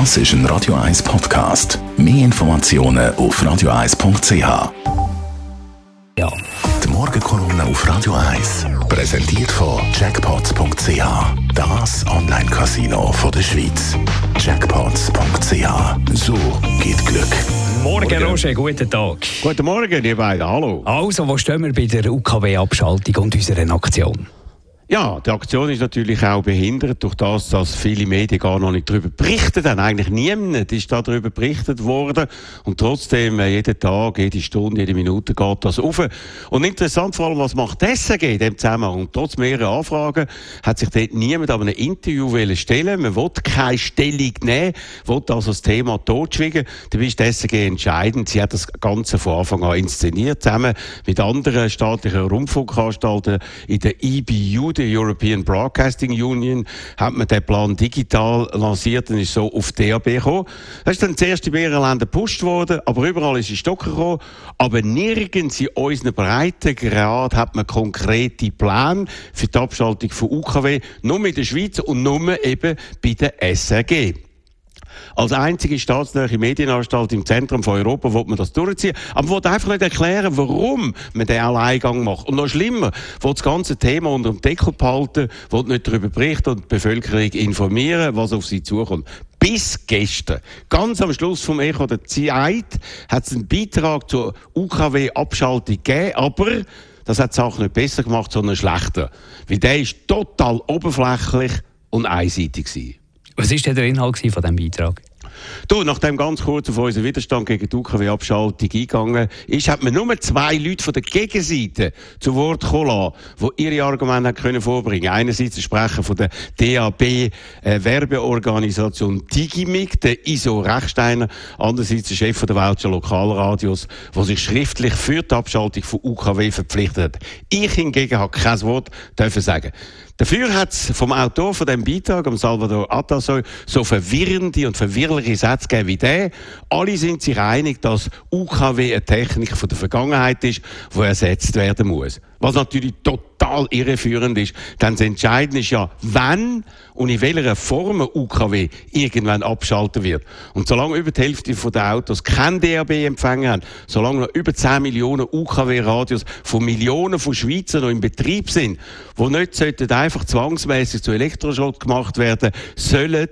Das ist ein Radio 1 Podcast. Mehr Informationen auf radio1.ch. Ja. Die Morgenkolumne auf Radio 1 präsentiert von Jackpots.ch. Das Online-Casino der Schweiz. Jackpots.ch. So geht Glück. Morgen, Roger, guten Tag. Guten Morgen, ihr beiden, hallo. Also, wo stehen wir bei der UKW-Abschaltung und unserer Aktion? Ja, die Aktion ist natürlich auch behindert durch das, dass viele Medien gar noch nicht darüber berichten. Denn eigentlich niemand ist darüber berichtet worden. Und trotzdem, äh, jeden Tag, jede Stunde, jede Minute geht das auf. Und interessant vor allem, was macht SAG in dem Zusammenhang? Und trotz mehrerer Anfragen hat sich dort niemand an einem Interview stellen Man will keine Stellung nehmen, will also das Thema totschwiegen. Da ist die SAG entscheidend. Sie hat das Ganze von Anfang an inszeniert, zusammen mit anderen staatlichen Rundfunkanstalten in der EBU, der European Broadcasting Union, hat man den Plan digital lanciert und ist so auf DAB gekommen. Das ist dann zuerst in mehreren Ländern gepusht worden, aber überall ist es Stocken gekommen. Aber nirgends in unseren Breitengrad hat man konkrete Pläne für die Abschaltung von UKW, nur in der Schweiz und nur eben bei der SRG. Als einzige staatsnahe Medienanstalt im Zentrum von Europa wird man das durchziehen. Aber man will einfach nicht erklären, warum man den Alleingang macht. Und noch schlimmer, will das ganze Thema unter dem Deckel behalten, will nicht darüber berichten und die Bevölkerung informieren, was auf sie zukommt bis gestern. Ganz am Schluss vom Echo der Zeit hat es einen Beitrag zur UKW-Abschaltung gegeben, aber das hat die Sache nicht besser gemacht, sondern schlechter. Weil der ist total oberflächlich und einseitig gewesen. Was war denn der Inhalt von diesem Beitrag? Du, nachdem ganz kurz auf unseren Widerstand gegen die UKW-Abschaltung eingegangen ist, hat man nur zwei Leute von der Gegenseite zu Wort kommen die ihre Argumente können vorbringen Einerseits der Sprecher von der DAB-Werbeorganisation äh, Digimig, der Iso Rechsteiner, andererseits der Chef der Welcher Lokalradios, der sich schriftlich für die Abschaltung von UKW verpflichtet hat. Ich hingegen habe kein Wort dürfen sagen. Dafür hat es vom Autor von dem Beitrag, am Salvador Atasoy, so verwirrende und verwirrliche Sätze gegeben wie der. Alle sind sich einig, dass UKW eine Technik von der Vergangenheit ist, die ersetzt werden muss. Was natürlich total irreführend ist. Denn das Entscheidende ist ja, wann und in welcher Form ein UKW irgendwann abschalten wird. Und solange über die Hälfte der Autos kein DAB-Empfänger haben, solange noch über 10 Millionen UKW-Radios von Millionen von Schweizern noch im Betrieb sind, wo nicht sollten einfach zwangsmäßig zu Elektroschrott gemacht werden, sollen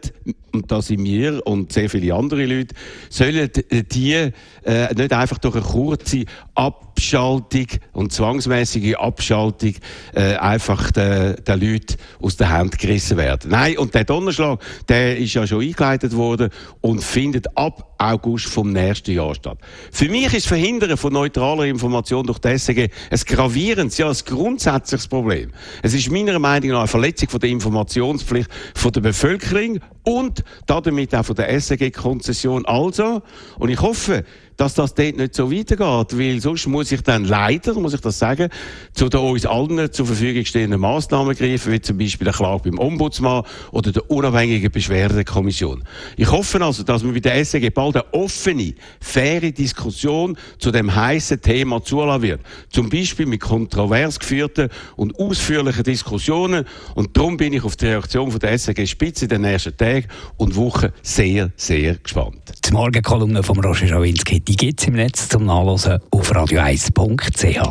und da sind wir und sehr viele andere Leute, sollen die äh, nicht einfach durch eine kurze Abschaltung und zwangsmäßige Abschaltung äh, einfach den, den Leuten aus der Hand gerissen werden. Nein, und der Donnerschlag, der ist ja schon eingeleitet worden und findet ab August vom nächsten Jahr statt. Für mich ist Verhindern von neutraler Information durch die SEG ein gravierendes, ja ein grundsätzliches Problem. Es ist meiner Meinung nach eine Verletzung von der Informationspflicht von der Bevölkerung und damit auch von der SEG-Konzession. Also, und ich hoffe, dass das dort nicht so weitergeht, weil sonst muss ich dann leider, muss ich das sagen, zu den uns allen zur Verfügung stehenden Massnahmen greifen, wie zum Beispiel der Klage beim Ombudsmann oder der unabhängigen Beschwerdekommission. Ich hoffe also, dass man bei der SEG bald eine offene, faire Diskussion zu dem heißen Thema zulassen wird. Zum Beispiel mit kontrovers geführten und ausführlichen Diskussionen. Und darum bin ich auf die Reaktion von der SEG Spitze in den nächsten Tagen und Wochen sehr, sehr gespannt. Die Morgenkolumne von Roger Schawinski die gibt es im Netz zum Nachlesen auf radio1.ch.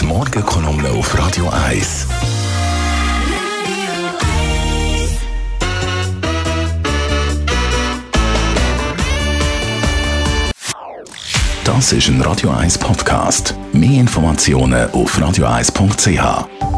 Die Morgenkolumne auf Radio 1. Das ist ein Radio 1 Podcast. Mehr Informationen auf radio1.ch.